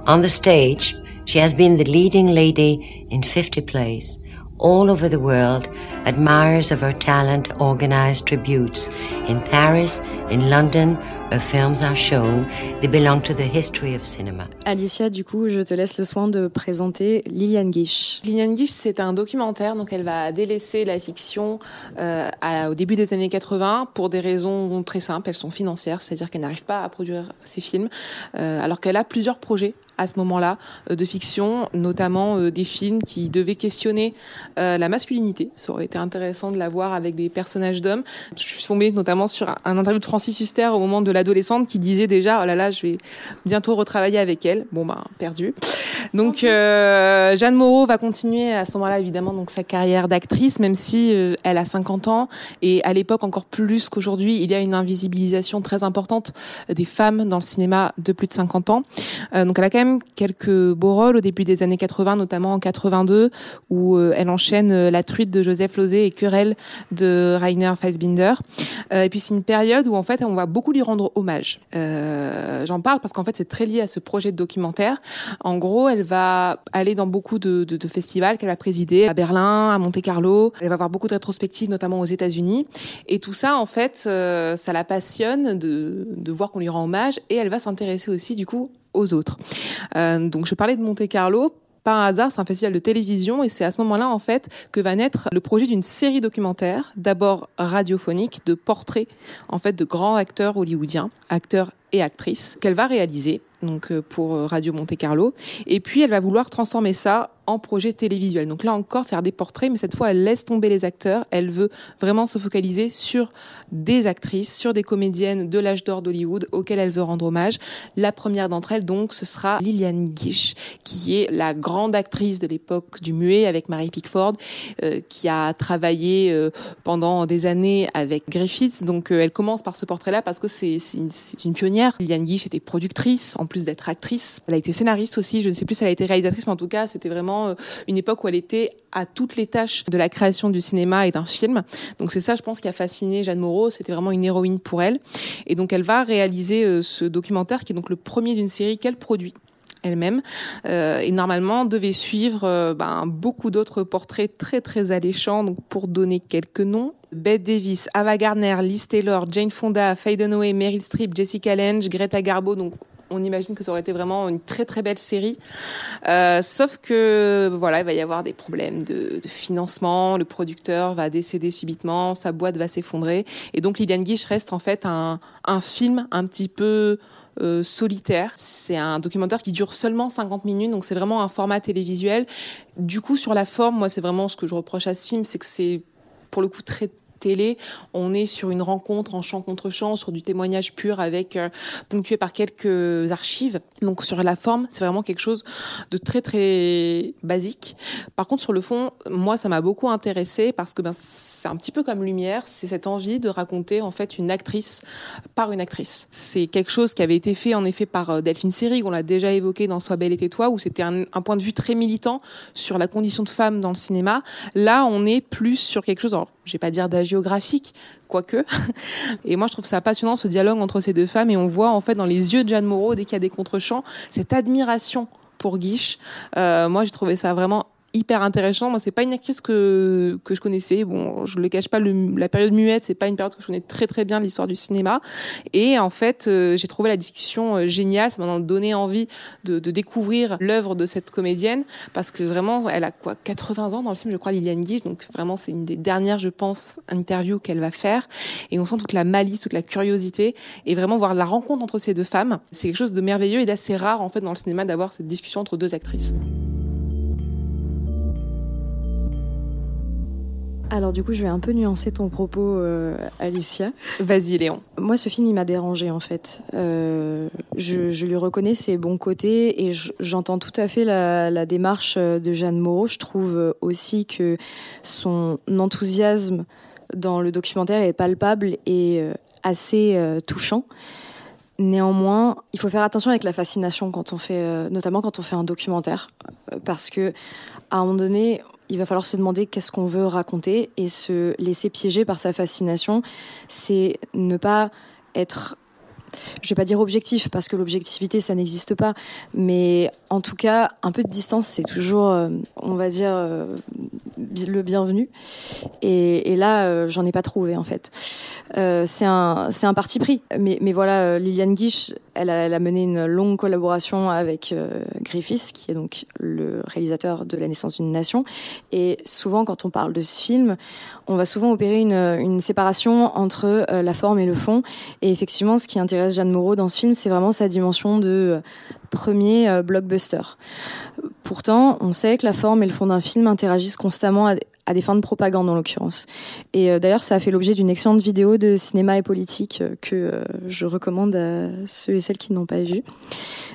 On the stage, she has been the leading lady in 50 plays. All over the world, admirers of her talent organize tributes. In Paris, in London, her films are shown. They belong to the history of cinema. Alicia, du coup, je te laisse le soin de présenter Liliane Guiche. Liliane Guiche, c'est un documentaire, donc elle va délaisser la fiction euh, à, au début des années 80 pour des raisons très simples. Elles sont financières, c'est-à-dire qu'elle n'arrive pas à produire ses films, euh, alors qu'elle a plusieurs projets à ce moment-là euh, de fiction, notamment euh, des films qui devaient questionner euh, la masculinité. Ça aurait été intéressant de la voir avec des personnages d'hommes. Je suis tombée notamment sur un interview de Francis Huster au moment de l'adolescente qui disait déjà oh là là je vais bientôt retravailler avec elle. Bon ben perdu. Donc euh, Jeanne Moreau va continuer à ce moment-là évidemment donc sa carrière d'actrice même si elle a 50 ans et à l'époque encore plus qu'aujourd'hui il y a une invisibilisation très importante des femmes dans le cinéma de plus de 50 ans. donc elle a quand même quelques beaux rôles au début des années 80, notamment en 82, où euh, elle enchaîne euh, La truite de Joseph Losey et Querelle de Rainer Fassbinder. Euh, et puis c'est une période où en fait on va beaucoup lui rendre hommage. J'en parle parce qu'en fait c'est très lié à ce projet de documentaire. En gros, elle va aller dans beaucoup de, festivals qu'elle va présider à Berlin, à Monte Carlo. Elle va avoir beaucoup de rétrospectives, notamment aux États-Unis. Et tout ça, en fait, ça la passionne de, voir qu'on lui rend hommage et elle va s'intéresser aussi du coup aux autres. Euh, donc je parlais de Monte Carlo par hasard, c'est un festival de télévision et c'est à ce moment-là en fait que va naître le projet d'une série documentaire, d'abord radiophonique, de portraits en fait de grands acteurs hollywoodiens, acteurs et actrices qu'elle va réaliser donc euh, pour euh, Radio Monte Carlo et puis elle va vouloir transformer ça en projet télévisuel. Donc là encore, faire des portraits, mais cette fois, elle laisse tomber les acteurs. Elle veut vraiment se focaliser sur des actrices, sur des comédiennes de l'âge d'or d'Hollywood auxquelles elle veut rendre hommage. La première d'entre elles, donc, ce sera Lillian Gish, qui est la grande actrice de l'époque du muet avec Mary Pickford, euh, qui a travaillé pendant des années avec Griffiths. Donc, elle commence par ce portrait-là parce que c'est une, pionnière. Lillian Gish était productrice, en plus d'être actrice. Elle a été scénariste aussi. Je ne sais plus si elle a été réalisatrice, mais en tout cas, c'était vraiment euh, une époque où elle était à toutes les tâches de la création du cinéma et d'un film. Donc c'est ça, je pense, qui a fasciné Jeanne Moreau. C'était vraiment une héroïne pour elle. Et donc elle va réaliser euh, ce documentaire qui est donc le premier d'une série qu'elle produit elle-même. Euh, et normalement devait suivre ben, beaucoup d'autres portraits très très alléchants. Donc pour donner quelques noms Bette Davis, Ava Gardner, Liz Taylor, Jane Fonda, Faye Dunaway, Meryl Streep, Jessica Lange, Greta Garbo. Donc on imagine que ça aurait été vraiment une très très belle série. Euh, sauf que voilà, il va y avoir des problèmes de, financement, le producteur va décéder subitement, sa boîte va s'effondrer, et donc Liliane Guiche reste en fait un film un petit peu euh, solitaire. C'est un documentaire qui dure seulement 50 minutes, donc c'est vraiment un format télévisuel. Du coup, sur la forme, moi, c'est vraiment ce que je reproche à ce film, c'est que c'est pour le coup très télé, on est sur une rencontre en chant contre chant, sur du témoignage pur avec euh, ponctué par quelques archives. Donc sur la forme, c'est vraiment quelque chose de très très basique. Par contre sur le fond, moi ça m'a beaucoup intéressé parce que ben, c'est un petit peu comme Lumière, c'est cette envie de raconter en fait une actrice par une actrice. C'est quelque chose qui avait été fait en effet par euh, Delphine Seyrig, on l'a déjà évoqué dans Sois belle et tais-toi, où c'était un, point de vue très militant sur la condition de femme dans le cinéma. Là, on est plus sur quelque chose, je vais pas dire géographique, quoique. Et moi, je trouve ça passionnant, ce dialogue entre ces deux femmes. Et on voit, en fait, dans les yeux de Jeanne Moreau, dès qu'il y a des contre-champs, cette admiration pour Guiche. Euh, moi, j'ai trouvé ça vraiment hyper intéressant. Moi, c'est pas une actrice que que je connaissais. Bon, je le cache pas, la période muette, c'est pas une période que je connais très très bien l'histoire du cinéma. Et en fait, euh, j'ai trouvé la discussion euh, géniale. Ça m'a donné envie de, découvrir l'œuvre de cette comédienne parce que vraiment, elle a quoi 80 ans dans le film, je crois, Liliane Guiche. Donc vraiment, c'est une des dernières, je pense, interviews qu'elle va faire. Et on sent toute la malice, toute la curiosité et vraiment voir la rencontre entre ces deux femmes. C'est quelque chose de merveilleux et d'assez rare en fait dans le cinéma d'avoir cette discussion entre deux actrices. Alors du coup, je vais un peu nuancer ton propos, euh, Alicia. Vas-y, Léon. Moi, ce film, il m'a dérangé en fait. Euh, je, je, lui reconnais ses bons côtés et j'entends tout à fait la, la, démarche de Jeanne Moreau. Je trouve aussi que son enthousiasme dans le documentaire est palpable et euh, assez euh, touchant. Néanmoins, il faut faire attention avec la fascination quand on fait, euh, notamment quand on fait un documentaire, parce que à un moment donné, il va falloir se demander qu'est-ce qu'on veut raconter et se laisser piéger par sa fascination. C'est ne pas être je vais pas dire objectif parce que l'objectivité ça n'existe pas, mais en tout cas un peu de distance c'est toujours, euh, on va dire, euh, le bienvenu. Et, là euh, j'en ai pas trouvé en fait. C'est un un parti pris, mais mais voilà Liliane Guiche, elle a, mené une longue collaboration avec Griffiths qui est donc le réalisateur de La naissance d'une nation. Et souvent quand on parle de ce film, on va souvent opérer une séparation entre la forme et le fond. Et effectivement ce qui intéresse Jeanne Moreau dans ce film, c'est vraiment sa dimension de premier euh, blockbuster. Pourtant, on sait que la forme et le fond d'un film interagissent constamment à des fins de propagande en l'occurrence. Et euh, d'ailleurs, ça a fait l'objet d'une excellente vidéo de cinéma et politique euh, que euh, je recommande à ceux et celles qui n'ont pas vu.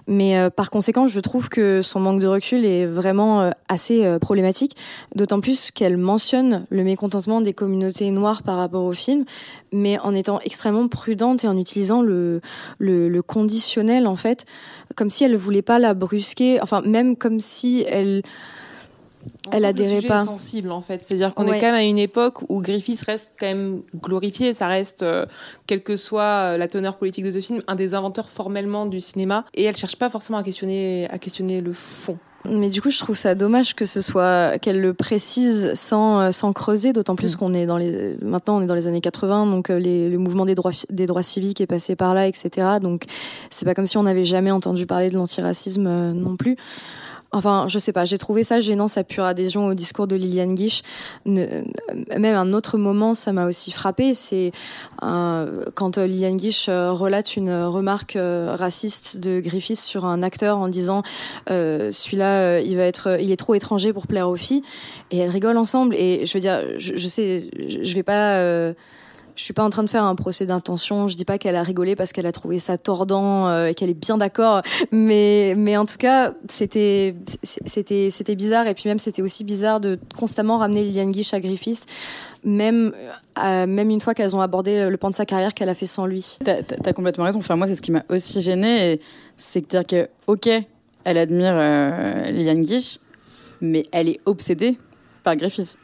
Mais par conséquent, je trouve que son manque de recul est vraiment assez problématique, d'autant plus qu'elle mentionne le mécontentement des communautés noires par rapport au film, mais en étant extrêmement prudente et en utilisant le, conditionnel en fait, comme si elle ne voulait pas la brusquer, enfin même comme si elle elle adhérait pas. Sensible en fait, c'est-à-dire qu'on est quand même à une époque où Griffiths reste quand même glorifié, ça reste, euh, quelle que soit euh, la teneur politique de ce film, un des inventeurs formellement du cinéma, et elle cherche pas forcément à questionner, à questionner le fond. Mais du coup, je trouve ça dommage que ce soit qu'elle le précise sans, euh, sans creuser, d'autant plus mm. qu'on est dans les maintenant on est dans les années 80, donc les, le mouvement des droits des droits civiques est passé par là, etc. Donc c'est pas comme si on n'avait jamais entendu parler de l'antiracisme non plus. Enfin, je sais pas, j'ai trouvé ça gênant, sa pure adhésion au discours de Liliane Guiche. même un autre moment, ça m'a aussi frappé, c'est euh, quand euh, Liliane Guiche euh, relate une remarque raciste de Griffiths sur un acteur en disant celui-là, il va être, il est trop étranger pour plaire aux filles, et elles rigolent ensemble. Et je veux dire, je, je sais, je vais pas je suis pas en train de faire un procès d'intention. Je dis pas qu'elle a rigolé parce qu'elle a trouvé ça tordant euh, et qu'elle est bien d'accord. Mais, mais en tout cas, c'était, c'était, c'était bizarre. Et puis même, c'était aussi bizarre de constamment ramener Liliane Guiche à Griffiths. Même, euh, même une fois qu'elles ont abordé le pan de sa carrière qu'elle a fait sans lui. T'as as complètement raison. Enfin, moi, c'est ce qui m'a aussi gênée. C'est dire que, ok, elle admire euh, Liliane Guiche, mais elle est obsédée par Griffiths.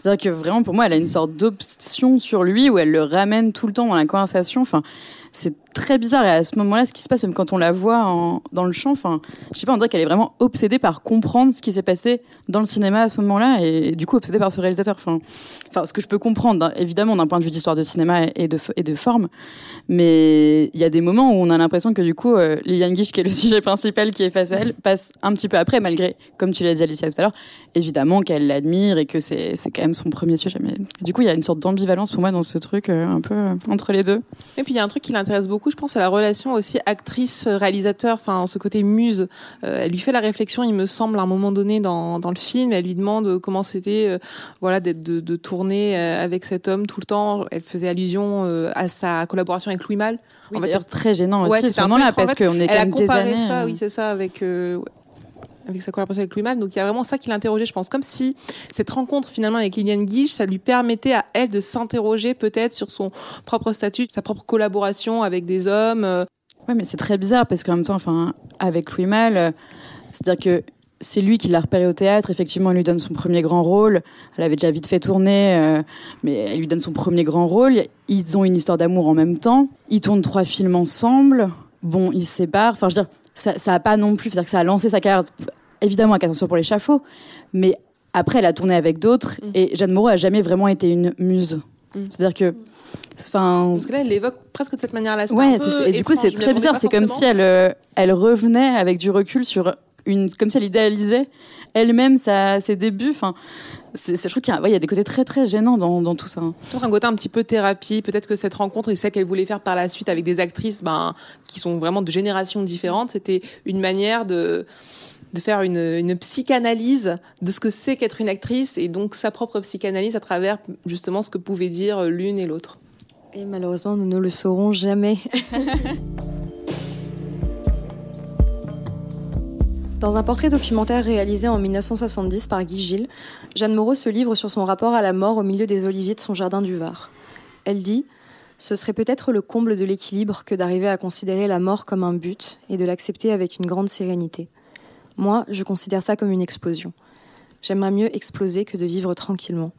C'est-à-dire que vraiment, pour moi, elle a une sorte d'option sur lui où elle le ramène tout le temps dans la conversation. Enfin, c'est très bizarre. Et à ce moment-là, ce qui se passe, même quand on la voit dans le champ, enfin, je sais pas, on dirait qu'elle est vraiment obsédée par comprendre ce qui s'est passé dans le cinéma à ce moment-là, et, du coup obsédée par ce réalisateur. Enfin, ce que je peux comprendre, hein, évidemment, d'un point de vue d'histoire de cinéma et de, et de forme, mais il y a des moments où on a l'impression que du coup, euh, Liliane Guiche, qui est le sujet principal qui est face à elle, passe un petit peu après, malgré, comme tu l'as dit Alicia tout à l'heure, évidemment qu'elle l'admire et que c'est quand même son premier sujet. Mais du coup, il y a une sorte d'ambivalence pour moi dans ce truc euh, un peu euh, entre les deux. Et puis il y a un truc qui l'intéresse beaucoup, je pense, la relation aussi actrice-réalisateur, enfin ce côté muse. Euh, elle lui fait la réflexion, il me semble, à un moment donné dans, dans le film. Elle lui demande comment c'était, euh, voilà, d'être de, de, tourner euh, avec cet homme tout le temps. Elle faisait allusion à sa collaboration avec Louis Malle. Oui, d'ailleurs très gênant aussi ouais, ce moment-là parce qu'on est même des années. Ça, oui, c'est ça, avec avec sa collaboration avec Louis Mal. Donc il y a vraiment ça qui l'interrogeait, je pense. Comme si cette rencontre finalement avec Liliane Guiche, ça lui permettait à elle de s'interroger peut-être sur son propre statut, sa propre collaboration avec des hommes. Euh. Ouais, mais c'est très bizarre parce qu'en même temps, enfin, avec Louis Mal, euh, c'est-à-dire que c'est lui qui l'a repéré au théâtre. Effectivement, elle lui donne son premier grand rôle. Elle avait déjà vite fait tourner, euh, mais elle lui donne son premier grand rôle. Ils ont une histoire d'amour en même temps. Ils tournent trois films ensemble. Bon, ils se séparent. Enfin, je veux dire, ça, ça pas non plus, c'est-à-dire que ça a lancé sa carrière évidemment avec attention pour l'échafaud, mais après elle a tourné avec d'autres mm. et Jeanne Moreau a jamais vraiment été une muse. Mm. C'est-à-dire que Enfin, Parce que là, elle l'évoque presque de cette manière-là. Ouais, et du coup, c'est très bizarre. C'est comme si elle, euh, elle revenait avec du recul sur une, comme si elle idéalisait elle-même ses débuts. Enfin, je trouve qu'il y, a des côtés très très gênants dans, dans tout ça. Peut-être un côté un petit peu thérapie. Peut-être que cette rencontre et celle qu'elle voulait faire par la suite avec des actrices, ben, qui sont vraiment de générations différentes, c'était une manière de de faire une, une, psychanalyse de ce que c'est qu'être une actrice et donc sa propre psychanalyse à travers justement ce que pouvaient dire l'une et l'autre. Et malheureusement, nous ne le saurons jamais. Dans un portrait documentaire réalisé en 1970 par Guy Gilles, Jeanne Moreau se livre sur son rapport à la mort au milieu des oliviers de son jardin du Var. Elle dit Ce serait peut-être le comble de l'équilibre que d'arriver à considérer la mort comme un but et de l'accepter avec une grande sérénité. Moi, je considère ça comme une explosion. J'aimerais mieux exploser que de vivre tranquillement.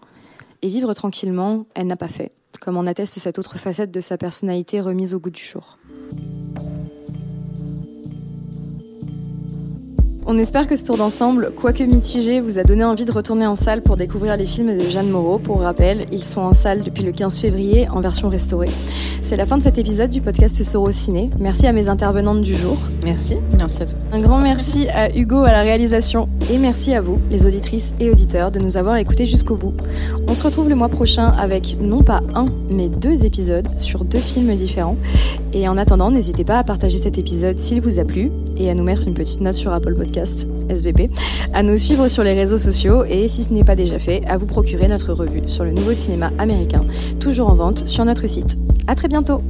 Et vivre tranquillement, elle n'a pas fait, comme en atteste cette autre facette de sa personnalité remise au goût du jour. On espère que ce tour d'ensemble, quoique mitigé, vous a donné envie de retourner en salle pour découvrir les films de Jeanne Moreau. Pour rappel, ils sont en salle depuis le 15 février en version restaurée. C'est la fin de cet épisode du podcast Soro Ciné. Merci à mes intervenantes du jour. Merci. Merci à toi. Un grand merci à Hugo à la réalisation et merci à vous, les auditrices et auditeurs, de nous avoir écoutés jusqu'au bout. On se retrouve le mois prochain avec non pas un, mais deux épisodes sur deux films différents. Et en attendant, n'hésitez pas à partager cet épisode s'il vous a plu et à nous mettre une petite note sur Apple Podcast à nous suivre sur les réseaux sociaux et, si ce n'est pas déjà fait, à vous procurer notre revue sur le nouveau cinéma américain, toujours en vente sur notre site. À très bientôt!